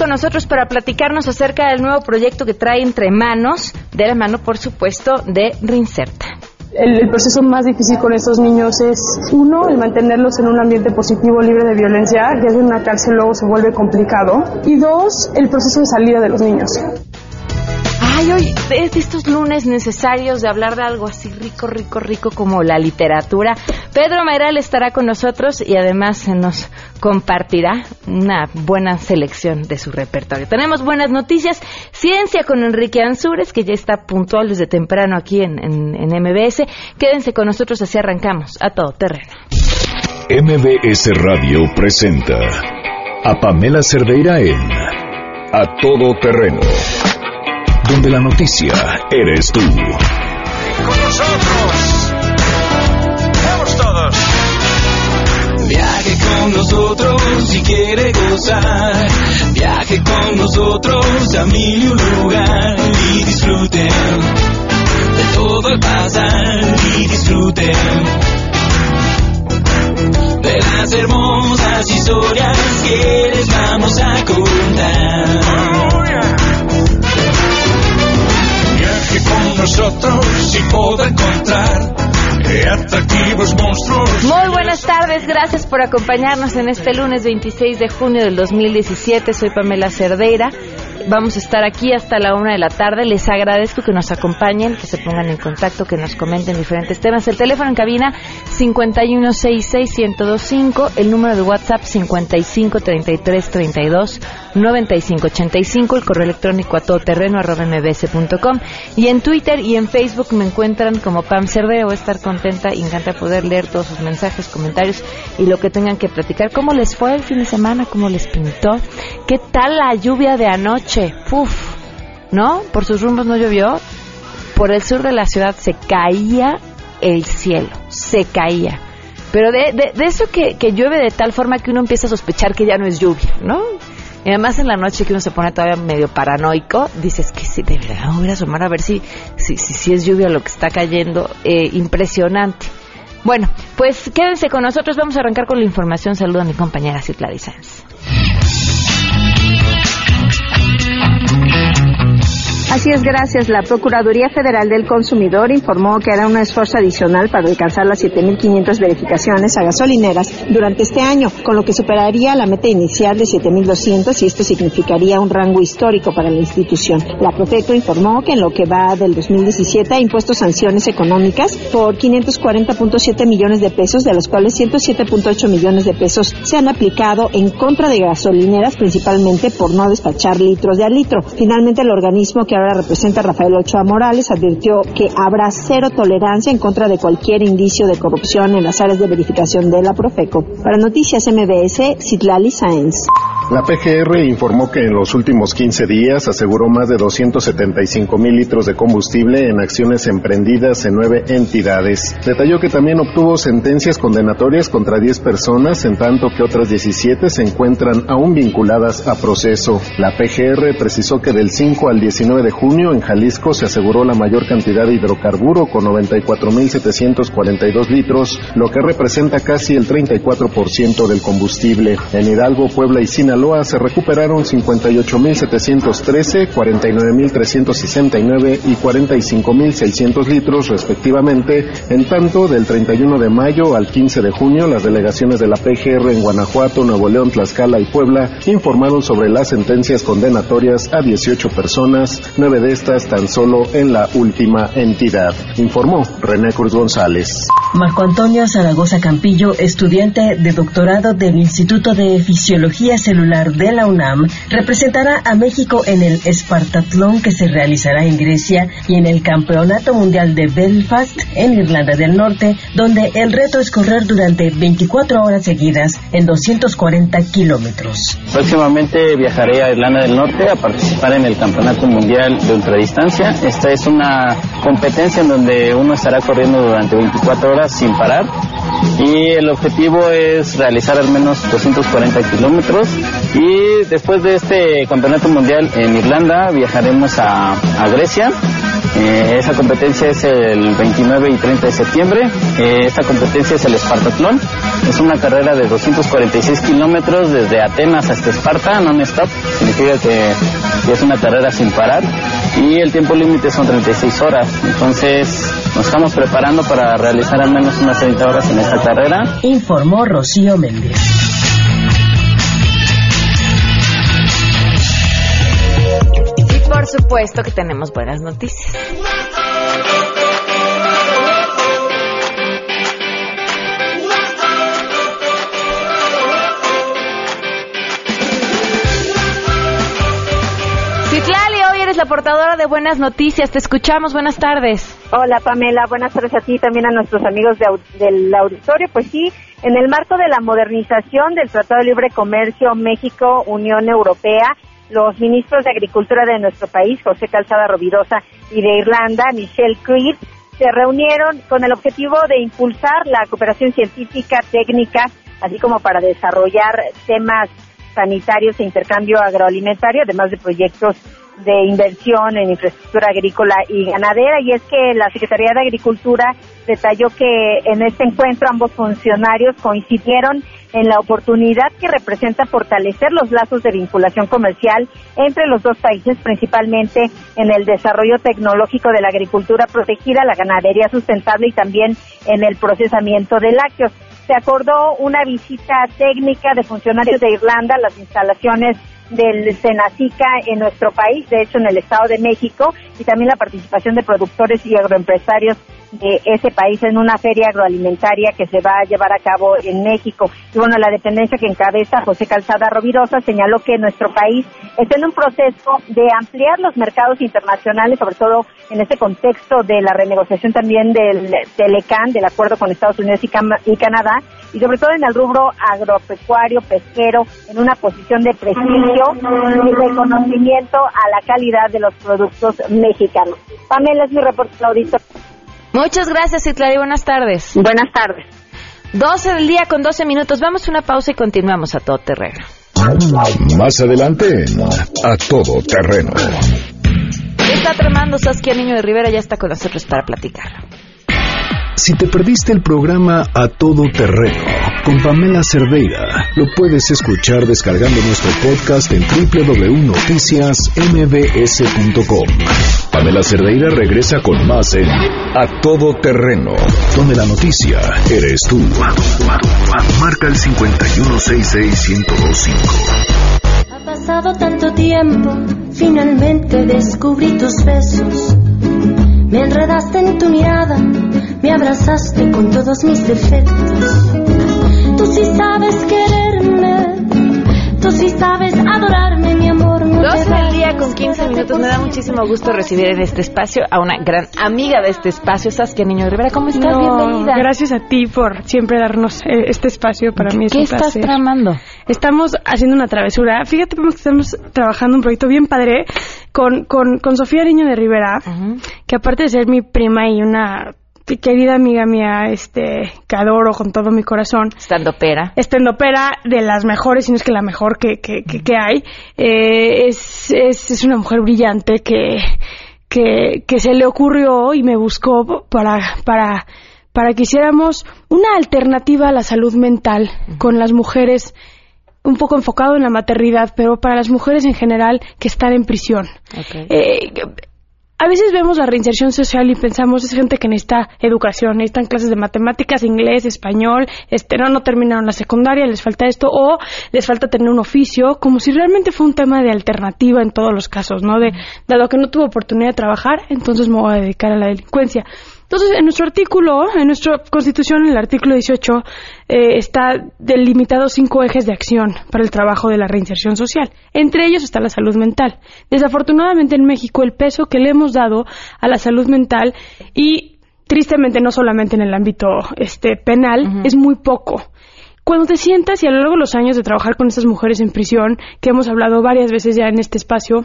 Con nosotros para platicarnos acerca del nuevo proyecto que trae entre manos, de la mano, por supuesto, de Rincerta. El, proceso más difícil con estos niños es, uno, el mantenerlos en un ambiente positivo, libre de violencia, ya en una cárcel luego se vuelve complicado. Y dos, el proceso de salida de los niños. Ay, hoy estos lunes necesarios de hablar de algo así rico, rico, rico como la literatura. Pedro Mayral estará con nosotros y además nos compartirá una buena selección de su repertorio. Tenemos buenas noticias. Ciencia con Enrique Ansures, que ya está puntual desde temprano aquí en, en MBS. Quédense con nosotros, así arrancamos a todo terreno. MBS Radio presenta a Pamela Cerdeira en A Todo Terreno donde la noticia eres tú. Con nosotros. Vamos todos. Viaje con nosotros si quiere gozar. Viaje con nosotros a mil y un lugar y disfruten de todo el pasar y disfruten de las hermosas historias que les vamos a contar nosotros y puedo encontrar atractivos monstruos. Muy buenas tardes, gracias por acompañarnos en este lunes 26 de junio del 2017. Soy Pamela Cerdeira. Vamos a estar aquí hasta la una de la tarde. Les agradezco que nos acompañen, que se pongan en contacto, que nos comenten diferentes temas. El teléfono en cabina 5166125, el número de WhatsApp 5533329585, el correo electrónico a todoterreno@mbs.com y en Twitter y en Facebook me encuentran como Pam Cerdero. Voy a estar contenta y encanta poder leer todos sus mensajes, comentarios y lo que tengan que platicar. ¿Cómo les fue el fin de semana? ¿Cómo les pintó? ¿Qué tal la lluvia de anoche? Uf, ¿no? Por sus rumbos no llovió. Por el sur de la ciudad se caía el cielo, se caía. Pero de, de, eso que, llueve de tal forma que uno empieza a sospechar que ya no es lluvia, ¿no? Y además en la noche que uno se pone todavía medio paranoico, dices que sí, de verdad voy a asomar a ver si, si, si, es lluvia lo que está cayendo. Eh, impresionante. Bueno, pues quédense con nosotros, vamos a arrancar con la información. Saludo a mi compañera Citlali Sanz. Así es, gracias. La Procuraduría Federal del Consumidor informó que hará un esfuerzo adicional para alcanzar las 7.500 verificaciones a gasolineras durante este año, con lo que superaría la meta inicial de 7.200 y esto significaría un rango histórico para la institución. La Profeco informó que en lo que va del 2017 ha impuesto sanciones económicas por 540.7 millones de pesos, de los cuales 107.8 millones de pesos se han aplicado en contra de gasolineras, principalmente por no despachar litros de al litro. Finalmente, el organismo que ahora representa Rafael Ochoa Morales, advirtió que habrá cero tolerancia en contra de cualquier indicio de corrupción en las áreas de verificación de la Profeco. Para Noticias MBS, Citlali Sáenz. La PGR informó que en los últimos 15 días aseguró más de 275 mil litros de combustible en acciones emprendidas en nueve entidades. Detalló que también obtuvo sentencias condenatorias contra 10 personas, en tanto que otras 17 se encuentran aún vinculadas a proceso. La PGR precisó que del 5 al 19 de junio en Jalisco se aseguró la mayor cantidad de hidrocarburo con 94.742 litros, lo que representa casi el 34% del combustible. En Hidalgo, Puebla y Sinaloa se recuperaron 58.713, 49.369 y 45.600 litros respectivamente. En tanto, del 31 de mayo al 15 de junio, las delegaciones de la PGR en Guanajuato, Nuevo León, Tlaxcala y Puebla informaron sobre las sentencias condenatorias a 18 personas, nueve de estas tan solo en la última entidad, informó René Cruz González. Marco Antonio Zaragoza Campillo, estudiante de doctorado del Instituto de Fisiología Celular de la UNAM representará a México en el Espartatlón que se realizará en Grecia y en el Campeonato Mundial de Belfast en Irlanda del Norte, donde el reto es correr durante 24 horas seguidas en 240 kilómetros. Próximamente viajaré a Irlanda del Norte a participar en el Campeonato Mundial de Ultradistancia. Esta es una competencia en donde uno estará corriendo durante 24 horas sin parar y el objetivo es realizar al menos 240 kilómetros y después de este campeonato mundial en Irlanda viajaremos a, Grecia. Eh, esa competencia es el 29 y 30 de septiembre. Eh, esta competencia es el Espartatlón Es una carrera de 246 kilómetros desde Atenas hasta Esparta, non-stop. Significa que, que es una carrera sin parar. Y el tiempo límite son 36 horas. Entonces nos estamos preparando para realizar al menos unas 30 horas en esta carrera. Informó Rocío Méndez. Por supuesto que tenemos buenas noticias. Citlali, hoy eres la portadora de buenas noticias. Te escuchamos. Buenas tardes. Hola Pamela, buenas tardes a ti y también a nuestros amigos de del auditorio. Pues sí, en el marco de la modernización del Tratado de Libre Comercio México-Unión Europea, los ministros de Agricultura de nuestro país, José Calzada Rovirosa, y de Irlanda, Michelle Creed, se reunieron con el objetivo de impulsar la cooperación científica, técnica, así como para desarrollar temas sanitarios e intercambio agroalimentario, además de proyectos de inversión en infraestructura agrícola y ganadera. Y es que la Secretaría de Agricultura detalló que en este encuentro ambos funcionarios coincidieron en la oportunidad que representa fortalecer los lazos de vinculación comercial entre los dos países, principalmente en el desarrollo tecnológico de la agricultura protegida, la ganadería sustentable y también en el procesamiento de lácteos. Se acordó una visita técnica de funcionarios de Irlanda a las instalaciones del Senacica en nuestro país, de hecho en el Estado de México, y también la participación de productores y agroempresarios de ese país en una feria agroalimentaria que se va a llevar a cabo en México. Y bueno, la dependencia que encabeza José Calzada Rovirosa señaló que nuestro país está en un proceso de ampliar los mercados internacionales, sobre todo en este contexto de la renegociación también del Telecan, del acuerdo con Estados Unidos y, Cam- y Canadá, y sobre todo en el rubro agropecuario, pesquero, en una posición de prestigio y reconocimiento a la calidad de los productos mexicanos. Pamela es mi reporte auditorio. Muchas gracias, Citlali. Buenas tardes. Buenas tardes. 12 del día con 12 minutos. Vamos a una pausa y continuamos a todo terreno. Más adelante en A Todo Terreno. ¿Qué está tramando Saskia Niño de Rivera? Ya está con nosotros para platicar. Si te perdiste el programa A Todo Terreno con Pamela Cerdeira, lo puedes escuchar descargando nuestro podcast en www.noticiasmbs.com. Pamela Cerdeira regresa con más en A Todo Terreno, donde la noticia eres tú. Marca el 5166125. Ha pasado tanto tiempo, finalmente descubrí tus besos. Me enredaste en tu mirada, me abrazaste con todos mis defectos. Tú sí sabes quererme, tú sí sabes adorarme, mi amor. No 12 te del día con 15 quédate minutos. Me da muchísimo gusto recibir en este espacio a una gran amiga de este espacio, Saskia Niño de Rivera. ¿Cómo estás? No, Bienvenida. Gracias a ti por siempre darnos eh, este espacio. Para mí es ¿Qué un estás placer. tramando? Estamos haciendo una travesura. Fíjate que estamos trabajando un proyecto bien padre con, con, con Sofía Niño de Rivera, que aparte de ser mi prima y una querida amiga mía, este, que adoro con todo mi corazón, Estando pera. estendopera de las mejores, si no es que la mejor que, que, que, que hay. Eh, es, es, es una mujer brillante que, que, que se le ocurrió y me buscó para, para, para que hiciéramos una alternativa a la salud mental con las mujeres un poco enfocado en la maternidad, pero para las mujeres en general que están en prisión. Eh, a veces vemos la reinserción social y pensamos es gente que necesita educación, necesitan clases de matemáticas, inglés, español, este no no terminaron la secundaria, les falta esto o les falta tener un oficio, como si realmente fue un tema de alternativa en todos los casos, ¿no? De dado que no tuvo oportunidad de trabajar, entonces me voy a dedicar a la delincuencia. Entonces, en nuestro artículo, en nuestra Constitución, en el artículo 18, eh, está delimitado cinco ejes de acción para el trabajo de la reinserción social. Entre ellos está la salud mental. Desafortunadamente en México el peso que le hemos dado a la salud mental y tristemente no solamente en el ámbito este penal es muy poco. Cuando te sientas y a lo largo de los años de trabajar con estas mujeres en prisión, que hemos hablado varias veces ya en este espacio,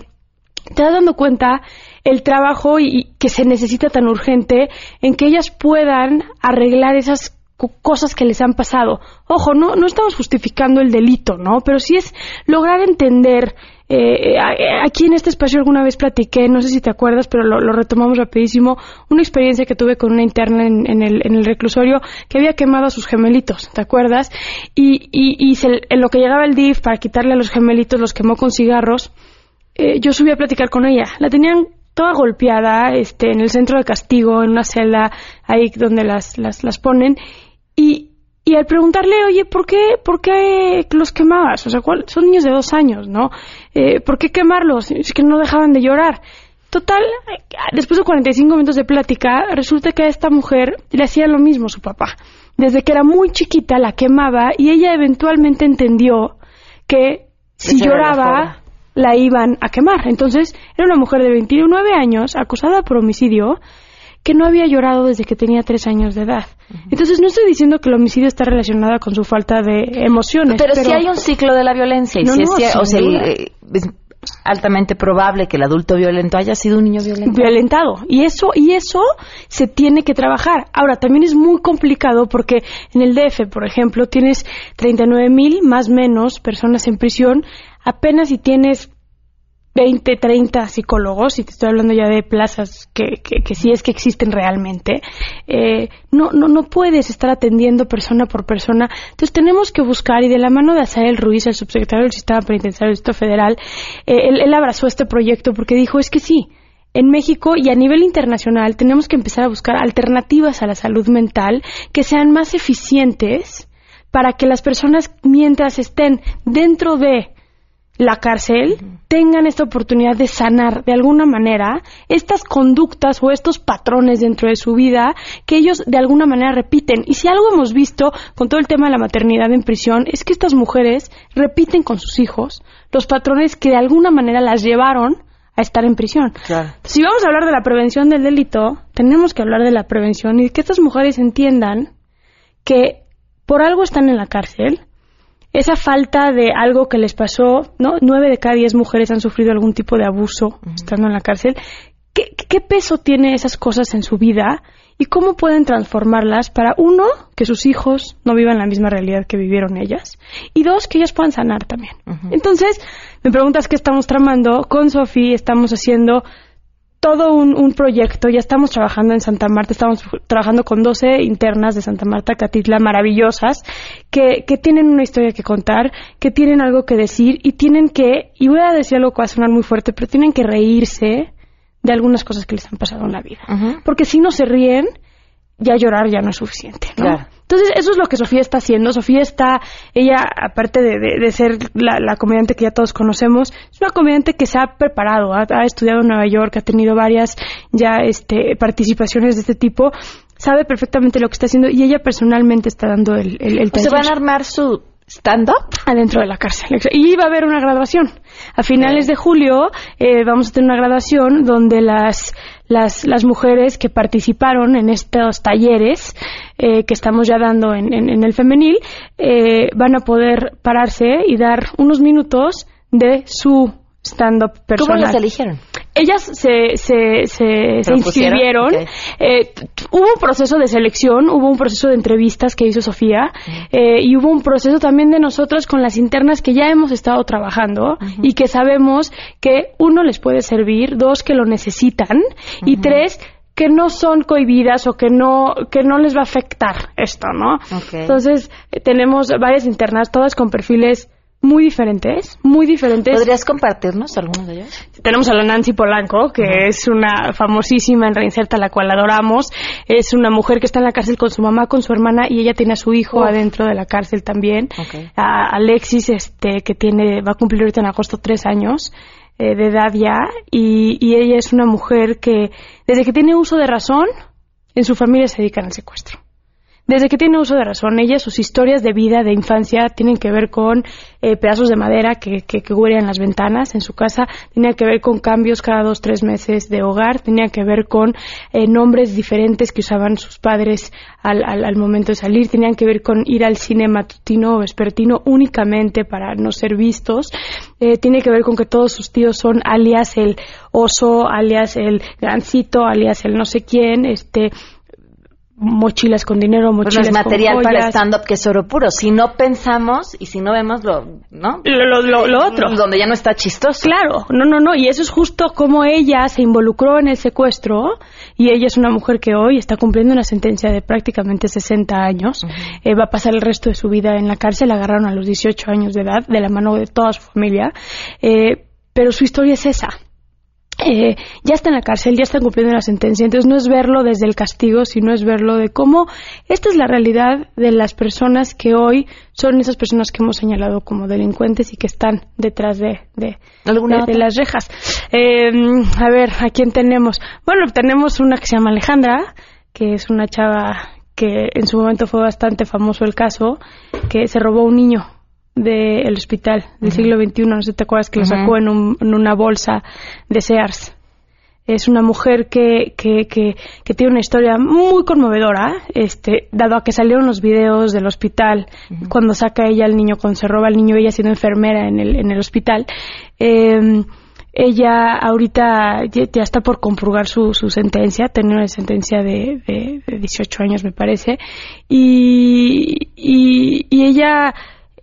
te das dando cuenta el trabajo y, que se necesita tan urgente en que ellas puedan arreglar esas co- cosas que les han pasado. Ojo, no, no estamos justificando el delito, ¿no? Pero sí es lograr entender. eh, aquí en este espacio alguna vez platiqué, no sé si te acuerdas, pero lo, lo retomamos rapidísimo, una experiencia que tuve con una interna en, en el, en el reclusorio que había quemado a sus gemelitos, ¿te acuerdas? Y, y, y se- en lo que llegaba el DIF para quitarle a los gemelitos los quemó con cigarros eh, yo subí a platicar con ella. La tenían toda golpeada, este, en el centro de castigo, en una celda ahí donde las, las, las ponen. Y, y al preguntarle, oye, ¿por qué, por qué los quemabas? O sea, ¿cuál- son niños de dos años, ¿no? Eh, ¿Por qué quemarlos? Es que no dejaban de llorar. Total, después de 45 minutos de plática, resulta que a esta mujer le hacía lo mismo su papá. Desde que era muy chiquita la quemaba y ella eventualmente entendió que si lloraba. La iban a quemar. Entonces, era una mujer de 29 años acusada por homicidio que no había llorado desde que tenía tres años de edad. Entonces, no estoy diciendo que el homicidio está relacionado con su falta de emociones. Pero, si hay un ciclo de la violencia y No, si no, es, cier- sin o sea, el- duda. eh, es altamente probable que el adulto violento haya sido un niño violento. violentado. Y eso y eso se tiene que trabajar. Ahora también es muy complicado porque en el DF por ejemplo tienes 39 mil más menos personas en prisión. Apenas si tienes 20, 30 psicólogos, y te estoy hablando ya de plazas que, que, que sí es que existen realmente, eh, no, no, no puedes estar atendiendo persona por persona. Entonces tenemos que buscar, y de la mano de Azael Ruiz, el subsecretario del Sistema Penitenciario del Distrito Federal, eh, él, él abrazó este proyecto porque dijo, es que sí, en México y a nivel internacional tenemos que empezar a buscar alternativas a la salud mental que sean más eficientes para que las personas, mientras estén dentro de la cárcel tengan esta oportunidad de sanar de alguna manera estas conductas o estos patrones dentro de su vida que ellos de alguna manera repiten. Y si algo hemos visto con todo el tema de la maternidad en prisión es que estas mujeres repiten con sus hijos los patrones que de alguna manera las llevaron a estar en prisión. Si vamos a hablar de la prevención del delito, tenemos que hablar de la prevención y que estas mujeres entiendan que por algo están en la cárcel, esa falta de algo que les pasó, ¿no? Nueve de cada diez mujeres han sufrido algún tipo de abuso estando en la cárcel. ¿Qué, ¿Qué peso tiene esas cosas en su vida y cómo pueden transformarlas para, uno, que sus hijos no vivan la misma realidad que vivieron ellas y dos, que ellas puedan sanar también? Entonces, me preguntas qué estamos tramando. Con Sofi estamos haciendo todo un, un proyecto, ya estamos trabajando en Santa Marta, estamos trabajando con 12 internas de Santa Marta, Catitla, maravillosas, que, que tienen una historia que contar, que tienen algo que decir y tienen que, y voy a decir algo que va a sonar muy fuerte, pero tienen que reírse de algunas cosas que les han pasado en la vida. Porque si no se ríen, ya llorar ya no es suficiente, ¿no? Claro. Entonces, eso es lo que Sofía está haciendo. Sofía está, ella, aparte de, de- de ser la, la comediante que ya todos conocemos, es una comediante que se ha preparado, ha, ha estudiado en Nueva York, ha tenido varias ya este, participaciones de este tipo, sabe perfectamente lo que está haciendo y ella personalmente está dando el, el, el ¿O se taller van a armar su stand-up? adentro de la cárcel. Y va a haber una graduación. A finales de julio eh, vamos a tener una graduación donde las, las, las mujeres que participaron en estos talleres eh, que estamos ya dando en, en- en el femenil eh, van a poder pararse y dar unos minutos de su stand-up ¿Cómo personal. las eligieron? Ellas se, se, se, se inscribieron. Ok. Eh, hubo un proceso de selección, hubo un proceso de entrevistas que hizo Sofía eh, y hubo un proceso también de nosotros con las internas que ya hemos estado trabajando y que sabemos que uno les puede servir, dos que lo necesitan y tres que no son cohibidas o que no que no les va a afectar esto, ¿no? Entonces eh, tenemos varias internas, todas con perfiles muy diferentes, muy diferentes. ¿Podrías compartirnos algunos de ellos? Tenemos a la Nancy Polanco, que es una famosísima en Reinserta, la cual adoramos. Es una mujer que está en la cárcel con su mamá, con su hermana, y ella tiene a su hijo Uf. adentro de la cárcel también. A Alexis, este, que tiene, va a cumplir ahorita en agosto tres años eh, de edad ya, y, y ella es una mujer que, desde que tiene uso de razón, en su familia se dedican al secuestro. Desde que tiene uso de razón, ella, sus historias de vida, de infancia, tienen que ver con eh, pedazos de madera que, que, que huelen las ventanas en su casa, tenía que ver con cambios cada dos, tres meses de hogar, tenía que ver con eh, nombres diferentes que usaban sus padres al, al, al momento de salir, tenían que ver con ir al cine matutino o vespertino únicamente para no ser vistos, eh, tiene que ver con que todos sus tíos son alias el oso, alias el gancito, alias el no sé quién, este mochilas con dinero, Pues no mochilas es material con para stand-up que es oro puro. Si no pensamos y si no vemos lo, ¿no? Lo, lo- lo- lo otro. Donde ya no está chistoso. Claro, no, no, no, y eso es justo como ella se involucró en el secuestro y ella es una mujer que hoy está cumpliendo una sentencia de prácticamente 60 años, Eh, va a pasar el resto de su vida en la cárcel, la agarraron a los 18 años de edad de la mano de toda su familia, Eh, pero su historia es esa. Eh, ya está en la cárcel, ya está cumpliendo la sentencia, entonces no es verlo desde el castigo, sino es verlo de cómo esta es la realidad de las personas que hoy son esas personas que hemos señalado como delincuentes y que están detrás de, de, ¿Alguna de- de las rejas. Eh, a ver, ¿a quién tenemos? Bueno, tenemos una que se llama Alejandra, que es una chava que en su momento fue bastante famoso el caso, que se robó un niño del hospital del siglo XXI, no sé si te acuerdas que Ujú. sacó en, un- en una bolsa de Sears. Es una mujer que, que, que, que tiene una historia muy conmovedora, este, dado a que salieron los videos del hospital, cuando saca ella al niño, cuando se roba al niño, ella siendo enfermera en el, en el hospital. Eh, ella ahorita ya, ya está por compurgar su, su sentencia, tiene una sentencia de, de, de 18 años, me parece, y, y, y ella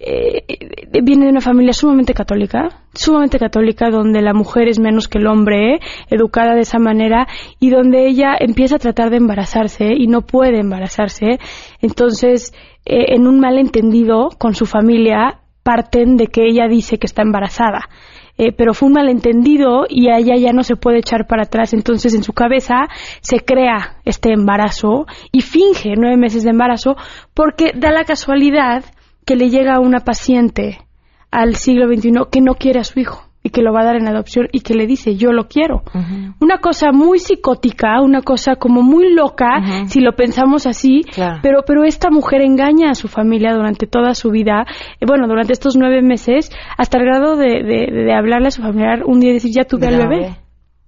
eh, viene de una familia sumamente católica, sumamente católica, donde la mujer es menos que el hombre, educada de esa manera, y donde ella empieza a tratar de embarazarse y no puede embarazarse. Entonces, eh, en un malentendido con su familia, parten de que ella dice que está embarazada. Eh, pero fue un malentendido y a ella ya no se puede echar para atrás. Entonces, en su cabeza se crea este embarazo y finge nueve meses de embarazo porque da la casualidad que le llega a una paciente al siglo XXI que no quiere a su hijo y que lo va a dar en adopción y que le dice yo lo quiero. Una cosa muy psicótica, una cosa como muy loca, si lo pensamos así, Claro. pero, pero esta mujer engaña a su familia durante toda su vida, eh, bueno, durante estos nueve meses, hasta el grado de, de, de hablarle a su familiar un día y decir ya tuve al bebé.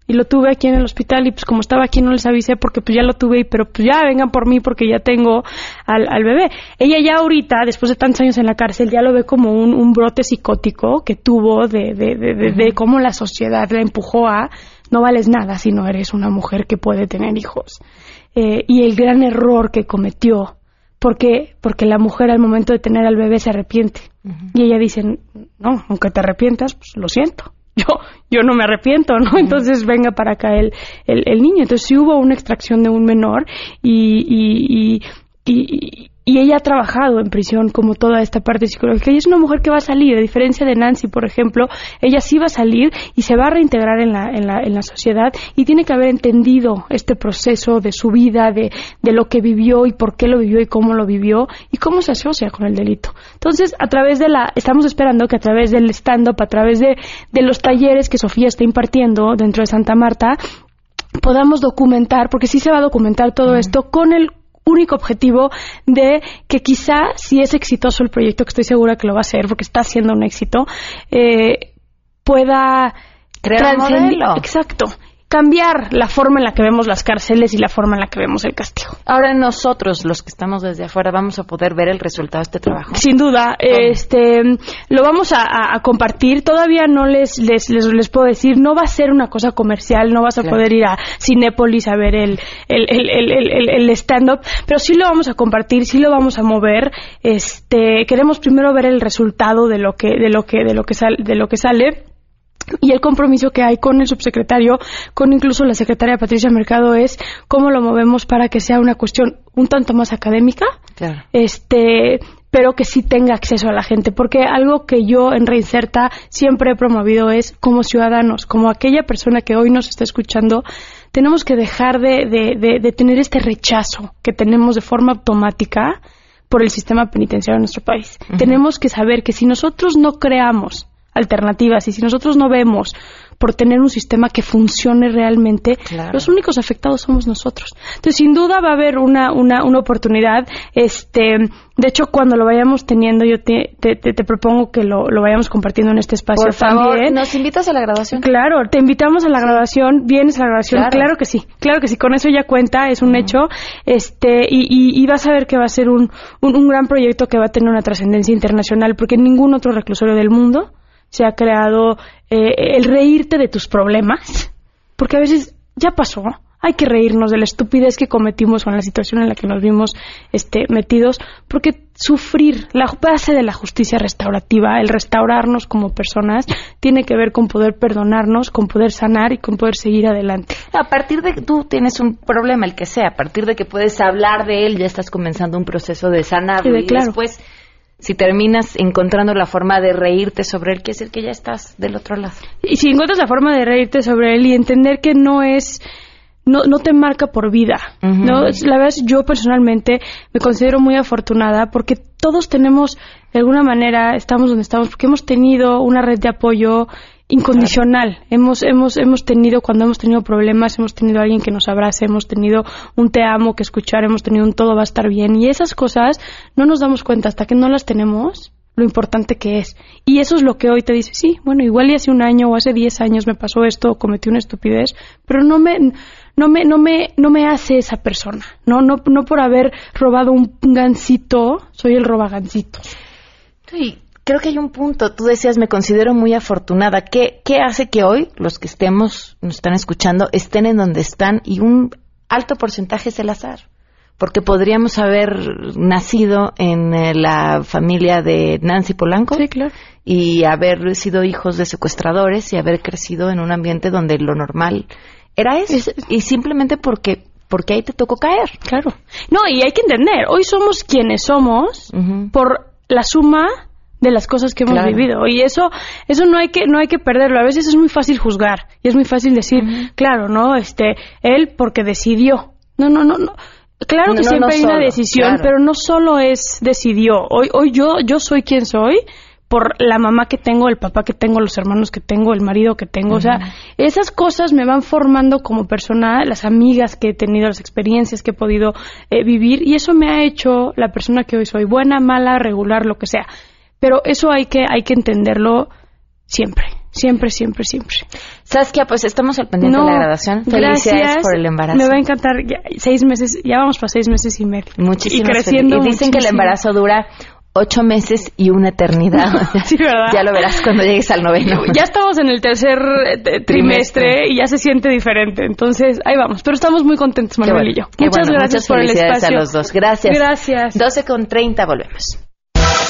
Y lo tuve aquí en el hospital y pues como estaba aquí no les avisé porque pues ya lo tuve, y- pero pues ya vengan por mí porque ya tengo al, al bebé. Ella ya ahorita, después de tantos años en la cárcel, ya lo ve como un, un brote psicótico que tuvo de, de, de, de- de cómo la sociedad la empujó a no vales nada si no eres una mujer que puede tener hijos. Eh, y el gran error que cometió, porque, porque la mujer al momento de tener al bebé se arrepiente. Y ella dice, no, aunque te arrepientas, pues lo siento. Yo, yo no me arrepiento, ¿no? Entonces venga para acá el, el, el niño. Entonces sí hubo una extracción de un menor y, y, y, y, y ella ha trabajado en prisión como toda esta parte psicológica y es una mujer que va a salir, a diferencia de Nancy, por ejemplo, ella sí va a salir y se va a reintegrar en la, en la, en la sociedad y tiene que haber entendido este proceso de su vida, de, de lo que vivió y por qué lo vivió y cómo lo vivió y cómo se asocia con el delito. Entonces, a través de la, estamos esperando que a través del stand-up, a través de, de los talleres que Sofía está impartiendo dentro de Santa Marta, podamos documentar, porque sí se va a documentar todo esto con el único objetivo de que quizá si es exitoso el proyecto, que estoy segura que lo va a ser, porque está siendo un éxito, eh, pueda Crear un modelo. Exacto. Cambiar la forma en la que vemos las cárceles y la forma en la que vemos el castigo. Ahora nosotros, los que estamos desde afuera, vamos a poder ver el resultado de este trabajo. Sin duda, este, lo vamos a, a- a compartir. Todavía no les, les, les, les puedo decir, no va a ser una cosa comercial, no vas a Claro. poder ir a Cinépolis a ver el, el, el, el, el- el- el stand-up, pero sí lo vamos a compartir, sí lo vamos a mover. Este, queremos primero ver el resultado de lo que, de lo que, de lo que sal- de lo que sale. Y el compromiso que hay con el subsecretario, con incluso la secretaria Patricia Mercado, es cómo lo movemos para que sea una cuestión un tanto más académica, Claro. este pero que sí tenga acceso a la gente, porque algo que yo en Reinserta siempre he promovido es como ciudadanos, como aquella persona que hoy nos está escuchando, tenemos que dejar de, de, de- de tener este rechazo que tenemos de forma automática por el sistema penitenciario de nuestro país. Tenemos que saber que si nosotros no creamos alternativas y si nosotros no vemos por tener un sistema que funcione realmente, Claro. los únicos afectados somos nosotros. Entonces, sin duda va a haber una, una, una oportunidad. Este, de hecho, cuando lo vayamos teniendo, yo te, te, te- propongo que lo, lo vayamos compartiendo en este espacio Por favor, también. ¿nos invitas a la graduación? Claro, te invitamos a la graduación, vienes a la graduación, Claro. claro. que sí, claro que sí, con eso ya cuenta, es un hecho, este, y, y, y vas a ver que va a ser un, un, un gran proyecto que va a tener una trascendencia internacional, porque en ningún otro reclusorio del mundo se ha creado eh, el reírte de tus problemas, porque a veces ya pasó, hay que reírnos de la estupidez que cometimos o en la situación en la que nos vimos este, metidos, porque sufrir, la base de la justicia restaurativa, el restaurarnos como personas, tiene que ver con poder perdonarnos, con poder sanar y con poder seguir adelante. A partir de que tú tienes un problema, el que sea, a partir de que puedes hablar de él, ya estás comenzando un proceso de Sí, de y claro. después si terminas encontrando la forma de reírte sobre él, quiere decir que ya estás del otro lado. Y si encuentras la forma de reírte sobre él y entender que no es no, no te marca por vida. ¿no? La verdad es yo personalmente me considero muy afortunada porque todos tenemos, de alguna manera, estamos donde estamos, porque hemos tenido una red de apoyo incondicional. Hemos, hemos, hemos tenido, cuando hemos tenido problemas, hemos tenido alguien que nos abrace, hemos tenido un te amo que escuchar, hemos tenido un todo va a estar bien. Y esas cosas no nos damos cuenta hasta que no las tenemos lo importante que es. Y eso es lo que hoy te dice, sí, bueno, igual y hace un año o hace diez años me pasó esto cometí una estupidez, pero no me, no me, no me, no me hace esa persona. No, no, no por haber robado un gancito, soy el robagancito. Sí, creo que hay un punto. Tú decías, me considero muy afortunada. ¿Qué, ¿Qué hace que hoy los que estemos, nos están escuchando, estén en donde están y un alto porcentaje es el azar? Porque podríamos haber nacido en eh, la familia de Nancy Polanco Sí, claro. y haber sido hijos de secuestradores y haber crecido en un ambiente donde lo normal era eso. Y simplemente porque, porque ahí te tocó caer. Claro. No, y hay que entender, hoy somos quienes somos por la suma de las cosas que hemos Claro. vivido. Y eso eso no hay que no hay que perderlo. A veces es muy fácil juzgar y es muy fácil decir claro no este él porque decidió. No no no no. Claro que No, siempre no hay una decisión claro. pero no solo es decidió. Hoy hoy yo yo soy quien soy por la mamá que tengo, el papá que tengo, los hermanos que tengo, el marido que tengo, o sea, esas cosas me van formando como persona, las amigas que he tenido, las experiencias que he podido eh, vivir y eso me ha hecho la persona que hoy soy, buena, mala, regular, lo que sea. Pero eso hay que hay que entenderlo siempre, siempre, siempre, siempre. Saskia, pues estamos al pendiente de la graduación. Felicidades gracias. por el embarazo. Me va a encantar. Ya, seis meses, ya vamos para seis meses y medio. Muchísimas y creciendo. Y dicen que el embarazo dura ocho meses y una eternidad. Sí, ¿verdad? ya lo verás cuando llegues al noveno. Ya estamos en el tercer eh, trimestre y ya se siente diferente. Entonces, ahí vamos. Pero estamos muy contentos, Manuel bueno, y yo. Muchas bueno, gracias muchas por el felicidades espacio. a los dos. Gracias. Gracias. 12 con 30, volvemos.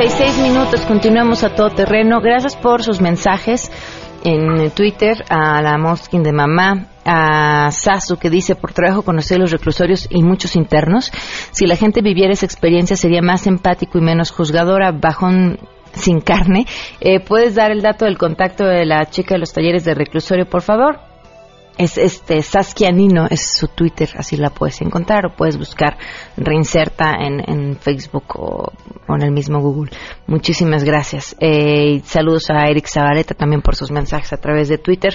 36 minutos. Continuamos a todo terreno. Gracias por sus mensajes en Twitter a la Moskin de mamá, a Sasu que dice por trabajo conocer los reclusorios y muchos internos. Si la gente viviera esa experiencia sería más empático y menos juzgadora. Bajón sin carne. Eh, ¿Puedes dar el dato del contacto de la chica de los talleres de reclusorio, por favor? Es este Saskia Nino, es su Twitter, así la puedes encontrar o puedes buscar Reinserta en, en Facebook o, o en el mismo Google. Muchísimas gracias. Eh, y saludos a Eric Zabaleta también por sus mensajes a través de Twitter.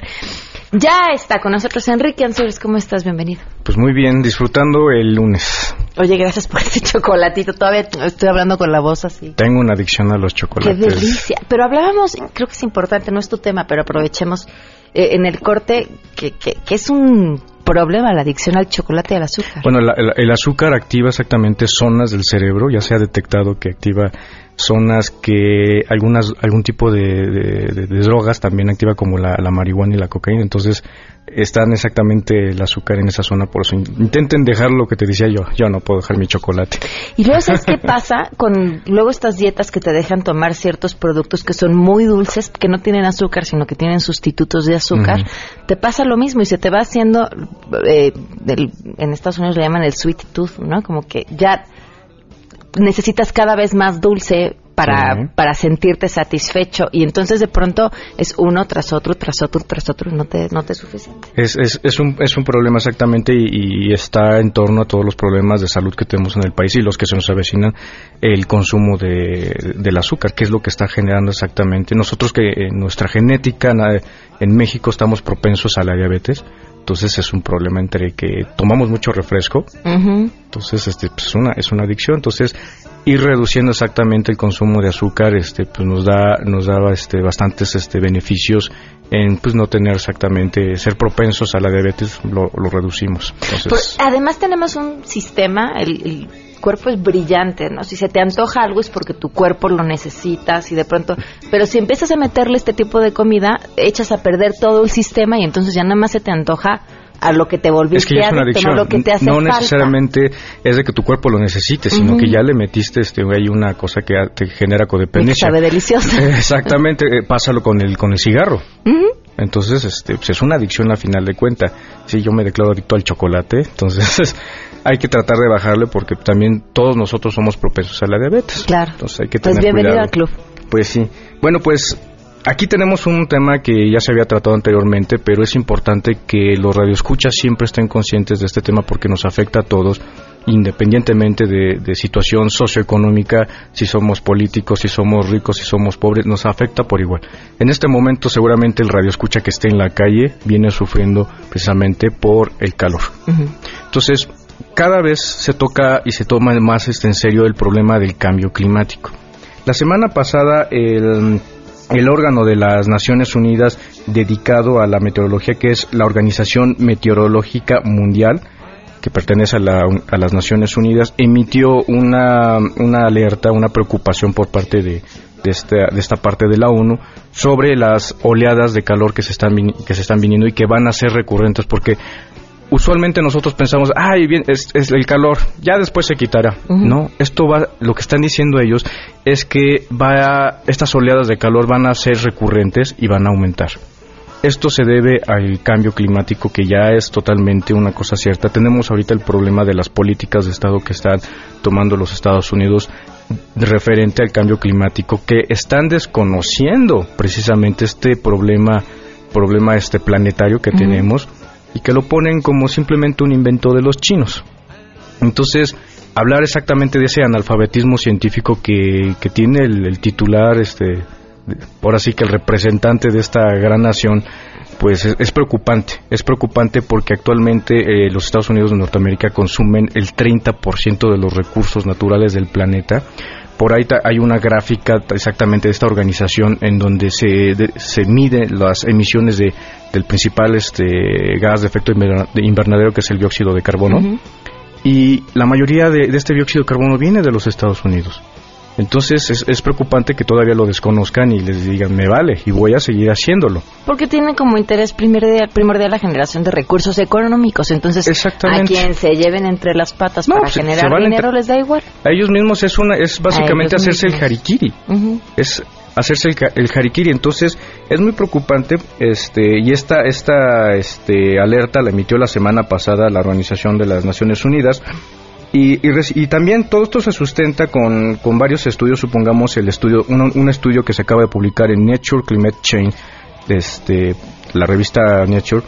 Ya está con nosotros Enrique Ansures, ¿cómo estás? Bienvenido. Pues muy bien, disfrutando el lunes. Oye, gracias por este chocolatito. Todavía estoy hablando con la voz así. Tengo una adicción a los Qué chocolates. delicia. Pero hablábamos, creo que es importante, no es tu tema, pero aprovechemos en el corte que, que, que es un problema la adicción al chocolate y al azúcar. Bueno, la- el, el azúcar activa exactamente zonas del cerebro, ya se ha detectado que activa zonas que algunas algún tipo de, de- de- de drogas también activa como la, la marihuana y la cocaína, entonces están exactamente el azúcar en esa zona, por eso in- intenten dejar lo que te decía yo, yo no puedo dejar mi chocolate. Y luego, ¿sabes qué pasa con luego estas dietas que te dejan tomar ciertos productos que son muy dulces, que no tienen azúcar, sino que tienen sustitutos de azúcar? Te pasa lo mismo y se te va haciendo, eh, del- en Estados Unidos le llaman el sweet tooth, ¿no? Como que ya necesitas cada vez más dulce para, para sentirte satisfecho y entonces de pronto es uno tras otro, tras otro, tras otro y no te, no te es suficiente. Es, es, es, un, es un problema exactamente y, y está en torno a todos los problemas de salud que tenemos en el país y los que se nos avecinan el consumo de, del azúcar, que es lo que está generando exactamente. Nosotros que en nuestra genética en México estamos propensos a la diabetes Entonces es un problema entre que tomamos mucho refresco, entonces este pues, es una es una adicción, entonces ir reduciendo exactamente el consumo de azúcar este pues nos da nos da este bastantes este beneficios en pues no tener exactamente ser propensos a la diabetes lo, lo reducimos. Entonces Por- además tenemos un sistema, el, el cuerpo es brillante, ¿no? Si se te antoja algo es porque tu cuerpo lo necesitas y de pronto, pero si empiezas a meterle este tipo de comida, echas a perder todo el sistema y entonces ya nada más se te antoja a lo que te volviste es que ya es una adicción. no lo que te hace no falta. necesariamente es de que tu cuerpo lo necesite, sino que ya le metiste este hay una cosa que te genera Y que codependencia. sabe delicioso. Exactamente, eh, pásalo con el con el cigarro. Entonces, este, pues es una adicción a final de cuenta. Si yo me declaro adicto al chocolate, entonces hay que tratar de bajarle porque también todos nosotros somos propensos a la diabetes. Claro. Entonces hay que Pues tener bienvenido cuidado. al club. Pues sí. Bueno, pues aquí tenemos un tema que ya se había tratado anteriormente, pero es importante que los radioescuchas siempre estén conscientes de este tema porque nos afecta a todos, independientemente de, de situación socioeconómica, si somos políticos, si somos ricos, si somos pobres, nos afecta por igual. En este momento seguramente el radioescucha que esté en la calle viene sufriendo precisamente por el calor. Entonces, cada vez se toca y se toma más este, en serio el problema del cambio climático. La semana pasada el, órgano de las Naciones Unidas dedicado a la meteorología, que es la Organización Meteorológica Mundial, que pertenece a, la- a las Naciones Unidas, emitió una, una alerta, una preocupación por parte de, de, esta, de esta parte de la ONU sobre las oleadas de calor que se están, que se están viniendo y que van a ser recurrentes porque usualmente nosotros pensamos, ay, bien, es, es el calor, ya después se quitará. No, esto va, lo que están diciendo ellos es que va, estas oleadas de calor van a ser recurrentes y van a aumentar. Esto se debe al cambio climático que ya es totalmente una cosa cierta. Tenemos ahorita el problema de las políticas de Estado que están tomando los Estados Unidos referente al cambio climático que están desconociendo precisamente este problema problema este planetario que tenemos y que lo ponen como simplemente un invento de los chinos. Entonces, hablar exactamente de ese analfabetismo científico que, que tiene el, titular, este, ahora sí que el representante de esta gran nación, pues es, es preocupante. Es preocupante porque actualmente eh, los Estados Unidos de Norteamérica consumen el 30% de los recursos naturales del planeta. Por ahí ta- hay una gráfica ta- exactamente de esta organización en donde se, de- se miden las emisiones de, del principal este, gas de efecto inverna- de invernadero que es el dióxido de carbono y la mayoría de, de este dióxido de carbono viene de los Estados Unidos. Entonces es, es preocupante que todavía lo desconozcan y les digan, me vale, y voy a seguir haciéndolo. Porque tiene como interés primordial, primordial la generación de recursos económicos. Entonces, a quien se lleven entre las patas No, para se- se generar van dinero entre- les da igual. A ellos mismos es una es básicamente hacerse el harikiri. Es hacerse el, el harikiri. Entonces, es muy preocupante este y esta esta este alerta la emitió la semana pasada la Organización de las Naciones Unidas. Y, y, y también todo esto se sustenta con, con varios estudios, supongamos el estudio, un, un estudio que se acaba de publicar en Nature Climate Change, este, la revista Nature,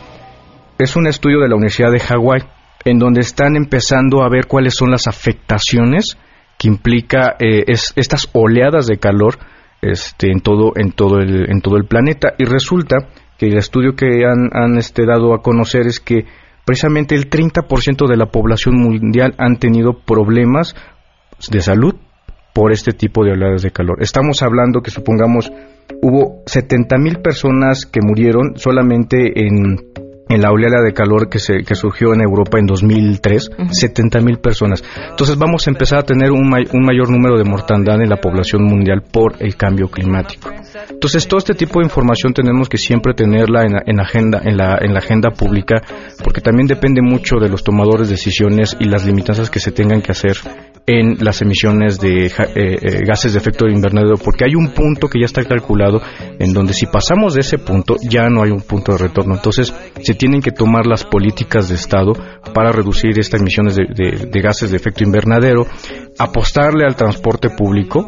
es un estudio de la Universidad de Hawái, en donde están empezando a ver cuáles son las afectaciones que implica eh, es- estas oleadas de calor este, en todo en todo el en todo el planeta. Y resulta que el estudio que han, han este, dado a conocer es que precisamente el 30% de la población mundial han tenido problemas de salud por este tipo de oleadas de calor. Estamos hablando que supongamos hubo 70 mil personas que murieron solamente en, en la oleada de calor que, se, que surgió en Europa en 2003, 70 mil personas. Entonces vamos a empezar a tener un, may- un mayor número de mortandad en la población mundial por el cambio climático. Entonces todo este tipo de información tenemos que siempre tenerla en, la- en agenda, en la, en la agenda pública, porque también depende mucho de los tomadores de decisiones y las limitanzas que se tengan que hacer en las emisiones de eh, eh, gases de efecto invernadero, porque hay un punto que ya está calculado en donde si pasamos de ese punto ya no hay un punto de retorno. Entonces se tienen que tomar las políticas de Estado para reducir estas emisiones de- de gases de efecto invernadero, apostarle al transporte público,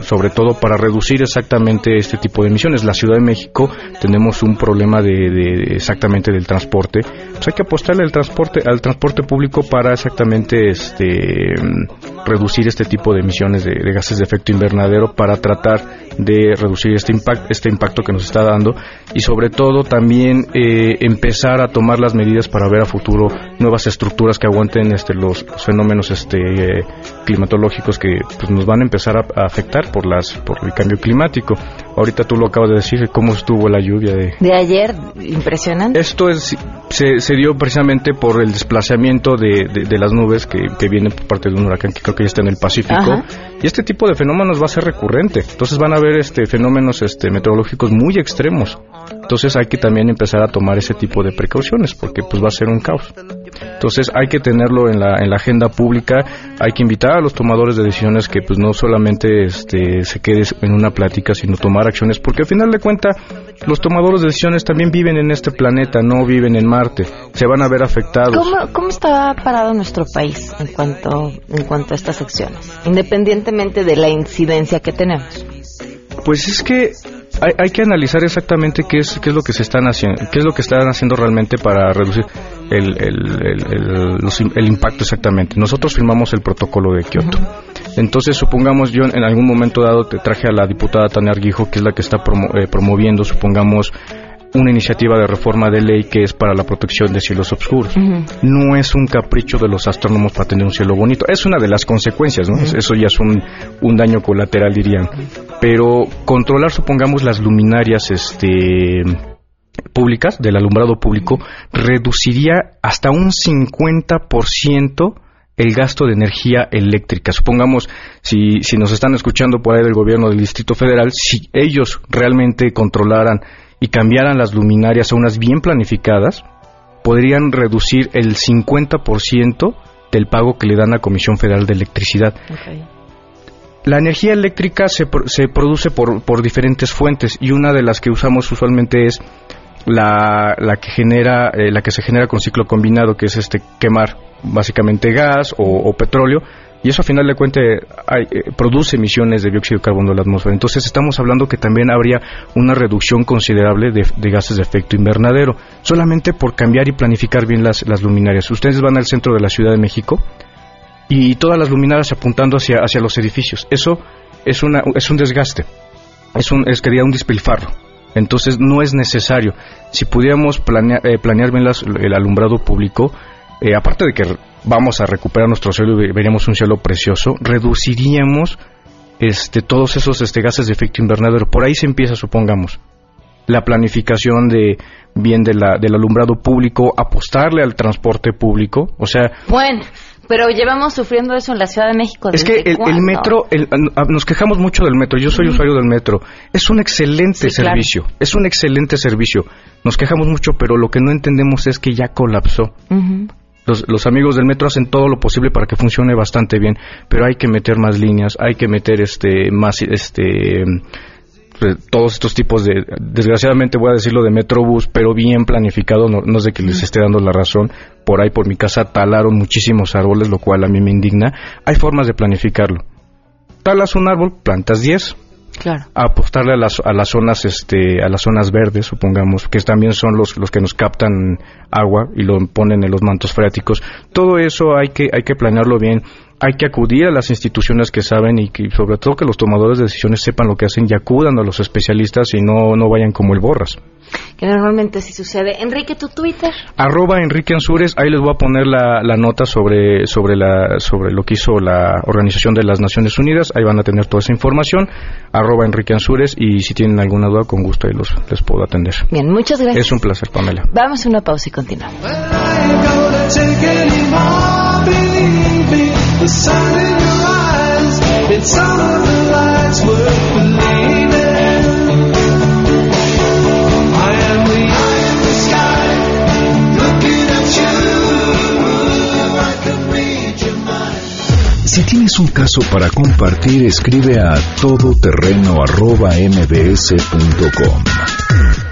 sobre todo para reducir exactamente este tipo de emisiones. La Ciudad de México tenemos un problema de, de- exactamente del transporte. Pues hay que apostarle al transporte, al transporte público para exactamente este mm, reducir este tipo de emisiones de, de gases de efecto invernadero para tratar de reducir este impacto, este impacto que nos está dando y sobre todo también eh, empezar a tomar las medidas para ver a futuro nuevas estructuras que aguanten este los, fenómenos este eh, climatológicos que pues, nos van a empezar a, a afectar por las por el cambio climático. Ahorita tú lo acabas de decir cómo estuvo la lluvia de De ayer, impresionante. esto es, se, se dio precisamente por el desplazamiento de, de- de las nubes que, que viene por parte de un huracán que creo que ya está en el Pacífico. Ajá. Y este tipo de fenómenos va a ser recurrente. Entonces van a haber este, fenómenos este, meteorológicos muy extremos. Entonces hay que también empezar a tomar ese tipo de precauciones porque pues va a ser un caos. Entonces hay que tenerlo en la, en la agenda pública, hay que invitar a los tomadores de decisiones que pues no solamente este, se quede en una plática, sino tomar acciones, porque al final de cuentas los tomadores de decisiones también viven en este planeta, no viven en Marte, se van a ver afectados. ¿Cómo, ¿Cómo está parado nuestro país en cuanto, en cuanto a estas acciones? Independientemente de la incidencia que tenemos. Pues es que hay, hay que analizar exactamente qué es qué es lo que se están haciendo, qué es lo que están haciendo realmente para reducir el, el- el- los el impacto exactamente. Nosotros firmamos el protocolo de Kioto. Entonces, supongamos yo en algún momento dado te traje a la diputada Tania Arguijo, que es la que está promo- eh, promoviendo, supongamos, una iniciativa de reforma de ley que es para la protección de cielos oscuros. No es un capricho de los astrónomos para tener un cielo bonito. Es una de las consecuencias, ¿no? Eso ya es un, un daño colateral, dirían. Pero controlar, supongamos, las luminarias, este públicas del alumbrado público reduciría hasta un 50% el gasto de energía eléctrica. Supongamos, si, si nos están escuchando por ahí del gobierno del Distrito Federal, si ellos realmente controlaran y cambiaran las luminarias a unas bien planificadas, podrían reducir el 50% del pago que le dan a Comisión Federal de Electricidad. La energía eléctrica se, se produce por, por diferentes fuentes y una de las que usamos usualmente es la, la que genera eh, la que se genera con ciclo combinado que es este quemar básicamente gas o, petróleo. Y eso a final de cuentas eh, produce emisiones de dióxido de carbono en la atmósfera. Entonces estamos hablando que también habría una reducción considerable de, de gases de efecto invernadero solamente por cambiar y planificar bien las, las luminarias. Ustedes van al centro de la Ciudad de México y todas las luminarias apuntando hacia, hacia los edificios. Eso es, una, es un desgaste, es, un, es quería un despilfarro. Entonces no es necesario. Si pudiéramos planear, eh, planear bien las- el alumbrado público, eh, aparte de que vamos a recuperar nuestro cielo y veríamos un cielo precioso, reduciríamos este, todos esos este, gases de efecto invernadero. Por ahí se empieza, supongamos la planificación de bien del alumbrado público, apostarle al transporte público, o sea, Bueno, pero llevamos sufriendo eso en la Ciudad de México. es que ¿desde el, metro, el- a- nos quejamos mucho del metro, yo soy usuario del metro, es un excelente Sí, claro. servicio, es un excelente servicio, nos quejamos mucho, pero lo que no entendemos es que ya colapsó. Los, los amigos del metro hacen todo lo posible para que funcione bastante bien, pero hay que meter más líneas, hay que meter este más este todos estos tipos de desgraciadamente voy a decirlo de Metrobús, pero bien planificado, no, no es de que les esté dando la razón. Por ahí por mi casa talaron muchísimos árboles, lo cual a mí me indigna. Hay formas de planificarlo. Talas un árbol, plantas 10, Claro. apostarle a las, a las zonas este a las zonas verdes supongamos que también son los los que nos captan agua y lo ponen en los mantos freáticos todo eso hay que hay que planearlo bien hay que acudir a las instituciones que saben y que sobre todo que los tomadores de decisiones sepan lo que hacen y acudan a los especialistas y no no vayan como el borras Que normalmente sí sucede. Enrique, tu Twitter. arroba Enrique Ansures, ahí les voy a poner la, la nota sobre, sobre, la, sobre lo que hizo la Organización de las Naciones Unidas, ahí van a tener toda esa información, arroba Enrique Ansures, y si tienen alguna duda, con gusto ahí los, les puedo atender. Bien, muchas gracias. Es un placer, Pamela. Vamos a una pausa y continuamos. Si tienes un caso para compartir, escribe a todoterreno.mbs.com.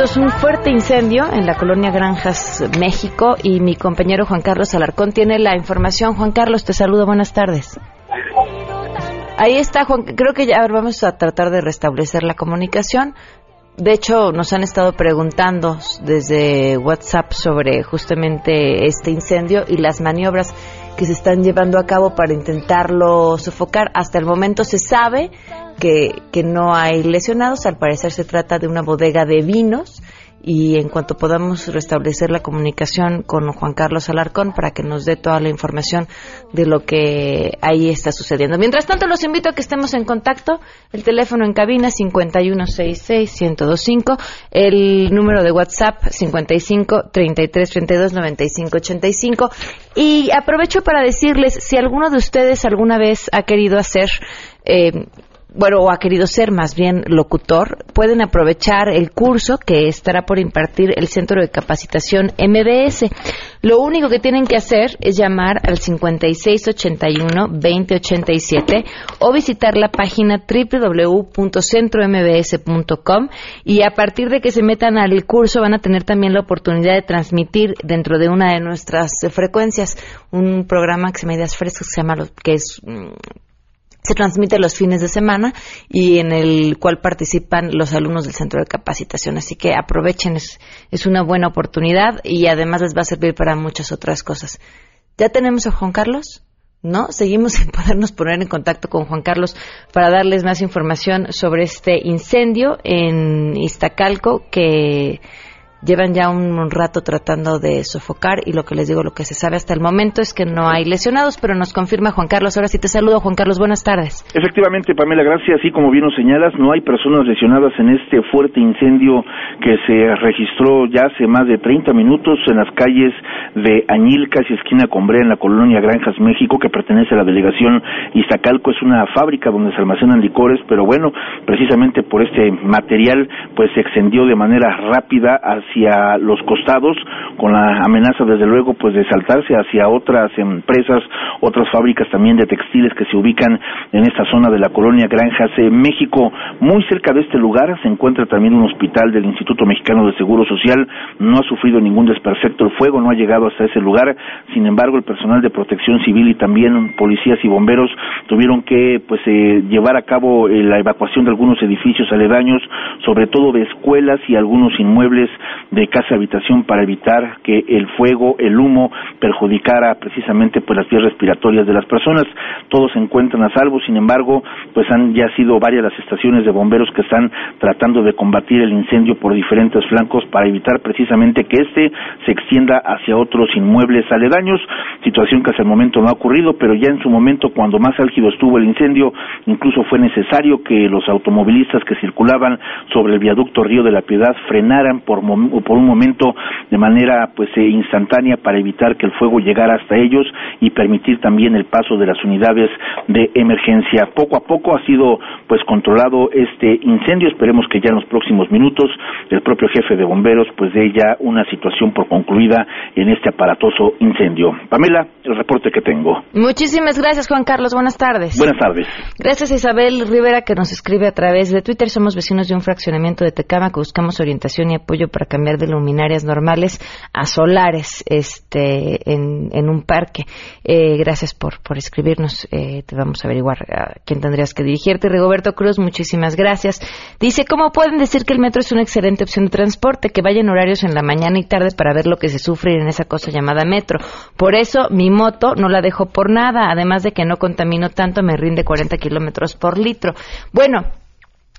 Minutos un fuerte incendio en la colonia Granjas, México, y mi compañero Juan Carlos Alarcón tiene la información. Juan Carlos, te saludo, buenas tardes. Ahí está, Juan. Creo que ya vamos a tratar de restablecer la comunicación. De hecho, nos han estado preguntando desde WhatsApp sobre justamente este incendio y las maniobras que se están llevando a cabo para intentarlo sofocar. Hasta el momento se sabe que, que no hay lesionados. Al parecer se trata de una bodega de vinos y en cuanto podamos restablecer la comunicación con Juan Carlos Alarcón para que nos dé toda la información de lo que ahí está sucediendo. Mientras tanto, los invito a que estemos en contacto. El teléfono en cabina 5166-1025, el número de WhatsApp 55 33 32 95 85. Y aprovecho para decirles, si alguno de ustedes alguna vez ha querido hacer eh, bueno, o ha querido ser más bien locutor, pueden aprovechar el curso que estará por impartir el Centro de Capacitación MBS. Lo único que tienen que hacer es llamar al 5681-2087 o visitar la página www.centrombs.com y a partir de que se metan al curso van a tener también la oportunidad de transmitir dentro de una de nuestras frecuencias un programa que se llama Ideas Frescas, que se llama, que es mm, se transmite los fines de semana y en el cual participan los alumnos del centro de capacitación. Así que aprovechen, es, es una buena oportunidad y además les va a servir para muchas otras cosas. ¿Ya tenemos a Juan Carlos? ¿No? Seguimos sin podernos poner en contacto con Juan Carlos para darles más información sobre este incendio en Iztacalco que llevan ya un, rato tratando de sofocar y lo que les digo, lo que se sabe hasta el momento es que no hay lesionados, pero nos confirma Juan Carlos. Ahora sí te saludo, Juan Carlos, buenas tardes. Efectivamente, Pamela, gracias. Así como bien nos señalas, no hay personas lesionadas en este fuerte incendio que se registró ya hace más de 30 minutos en las calles de Añil, casi esquina con Brea, en la colonia Granjas, México, que pertenece a la delegación Iztacalco. Es una fábrica donde se almacenan licores, pero bueno, precisamente por este material, pues se extendió de manera rápida hacia los costados, con la amenaza desde luego pues de saltarse hacia otras empresas, otras fábricas también de textiles que se ubican en esta zona de la colonia Granjas en México. Muy cerca de este lugar se encuentra también un hospital del Instituto Mexicano de Seguro Social. No ha sufrido ningún desperfecto el fuego, no ha llegado hasta ese lugar. Sin embargo, el personal de protección civil y también policías y bomberos tuvieron que pues eh, llevar a cabo eh, la evacuación de algunos edificios aledaños, sobre todo de escuelas y algunos inmuebles de casa habitación para evitar que el fuego, el humo perjudicara precisamente pues las vías respiratorias de las personas. Todos se encuentran a salvo, sin embargo, pues han ya sido varias las estaciones de bomberos que están tratando de combatir el incendio por diferentes flancos para evitar precisamente que este se extienda hacia otros inmuebles aledaños, situación que hasta el momento no ha ocurrido, pero ya en su momento cuando más álgido estuvo el incendio, incluso fue necesario que los automovilistas que circulaban sobre el viaducto Río de la Piedad frenaran por, por un momento de manera pues eh, instantánea para evitar que el fuego llegara hasta ellos y permitir también el paso de las unidades de emergencia. Poco a poco ha sido pues controlado este incendio. Esperemos que ya en los próximos minutos el propio jefe de bomberos pues dé ya una situación por concluida en este aparatoso incendio. Pamela, el reporte que tengo. Muchísimas gracias Juan Carlos. Buenas tardes. Buenas tardes. Gracias Isabel Rivera que nos escribe a través de Twitter. Somos vecinos de un fraccionamiento de Tecama que buscamos orientación y apoyo para de luminarias normales a solares este, en, en un parque. Eh, gracias por, por escribirnos. Eh, te vamos a averiguar a quién tendrías que dirigirte. Rigoberto Cruz, muchísimas gracias. Dice, ¿cómo pueden decir que el metro es una excelente opción de transporte? Que vayan horarios en la mañana y tarde para ver lo que se sufre en esa cosa llamada metro. Por eso mi moto no la dejo por nada. Además de que no contamino tanto, me rinde 40 kilómetros por litro. Bueno,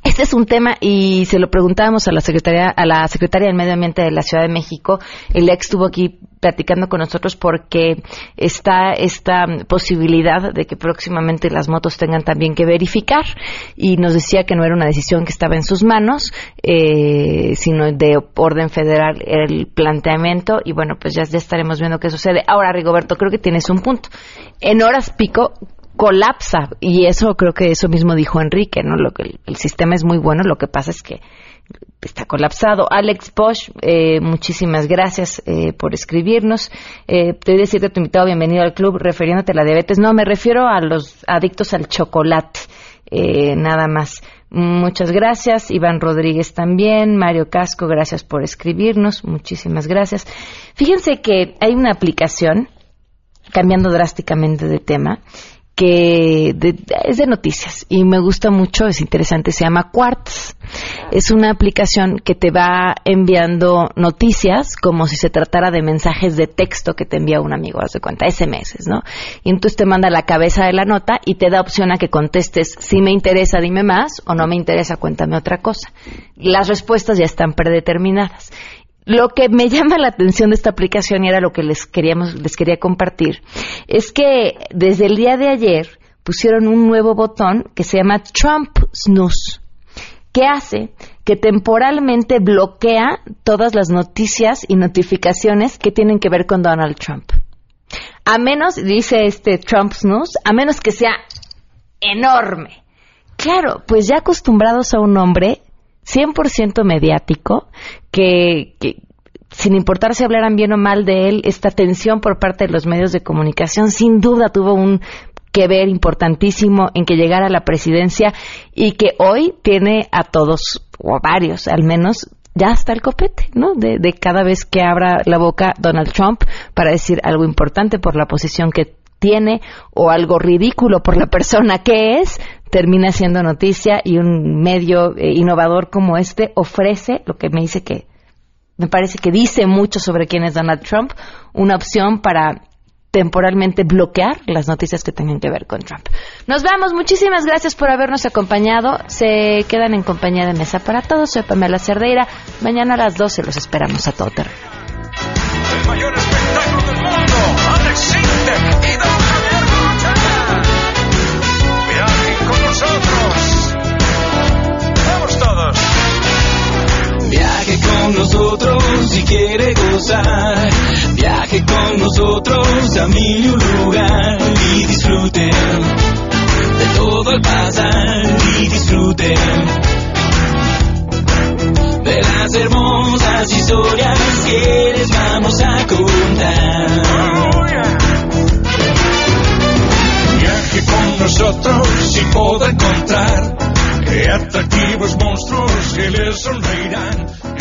Este es un tema y se lo preguntábamos a la secretaria, a la secretaria del Medio Ambiente de la Ciudad de México. El ex estuvo aquí platicando con nosotros porque está esta posibilidad de que próximamente las motos tengan también que verificar y nos decía que no era una decisión que estaba en sus manos, eh, sino de orden federal el planteamiento y bueno, pues ya, ya estaremos viendo qué sucede. Ahora, Rigoberto, creo que tienes un punto. En horas pico colapsa y eso creo que eso mismo dijo Enrique, ¿no? Lo que el, sistema es muy bueno, lo que pasa es que está colapsado. Alex Bosch, eh, muchísimas gracias eh, por escribirnos. Eh, te voy a decirte a tu invitado, bienvenido al club, refiriéndote a la diabetes. No, me refiero a los adictos al chocolate, eh, nada más. Muchas gracias. Iván Rodríguez también. Mario Casco, gracias por escribirnos. Muchísimas gracias. Fíjense que hay una aplicación, cambiando drásticamente de tema, que es de noticias y me gusta mucho, es interesante, se llama Quartz. Es una aplicación que te va enviando noticias como si se tratara de mensajes de texto que te envía un amigo, haz de cuenta, SMS, ¿no? Y entonces te manda la cabeza de la nota y te da opción a que contestes si me interesa, dime más o no me interesa, cuéntame otra cosa. Las respuestas ya están predeterminadas. Lo que me llama la atención de esta aplicación y era lo que les queríamos, les quería compartir, es que desde el día de ayer pusieron un nuevo botón que se llama Trump Snooze, que hace que temporalmente bloquea todas las noticias y notificaciones que tienen que ver con Donald Trump. A menos, dice este Trump Snooze, a menos que sea enorme. Claro, pues ya acostumbrados a un hombre 100% mediático, que, sin importar si hablaran bien o mal de él, esta atención por parte de los medios de comunicación sin duda tuvo un que ver importantísimo en que llegara a la presidencia y que hoy tiene a todos, o a varios al menos, ya hasta el copete, ¿no? De, de, cada vez que abra la boca Donald Trump para decir algo importante por la posición que tiene o algo ridículo por la persona que es, termina siendo noticia y un medio eh, innovador como este ofrece lo que me dice que me parece que dice mucho sobre quién es Donald Trump, una opción para temporalmente bloquear las noticias que tengan que ver con Trump. Nos vamos, muchísimas gracias por habernos acompañado. Se quedan en compañía de Mesa para Todos. Soy Pamela Cerdeira. Mañana a las 12 los esperamos a todo terreno. Quiere gozar. Viaje con nosotros a mil y un lugar y disfruten de todo el pasar y disfruten de las hermosas historias que les vamos a contar. con nosotros y podrá encontrar atractivos monstruos que les sonreirán.